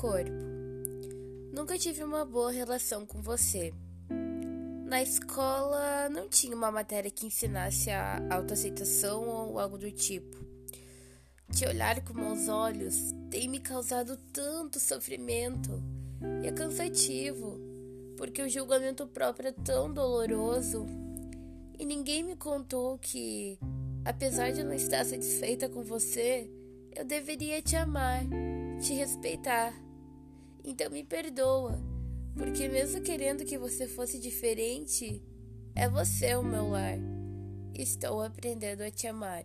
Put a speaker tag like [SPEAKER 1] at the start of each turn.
[SPEAKER 1] corpo. Nunca tive uma boa relação com você. Na escola não tinha uma matéria que ensinasse a autoaceitação ou algo do tipo. Te olhar com meus olhos tem me causado tanto sofrimento e é cansativo, porque o julgamento próprio é tão doloroso e ninguém me contou que, apesar de não estar satisfeita com você, eu deveria te amar, te respeitar. Então me perdoa, porque mesmo querendo que você fosse diferente, é você o meu lar. Estou aprendendo a te amar.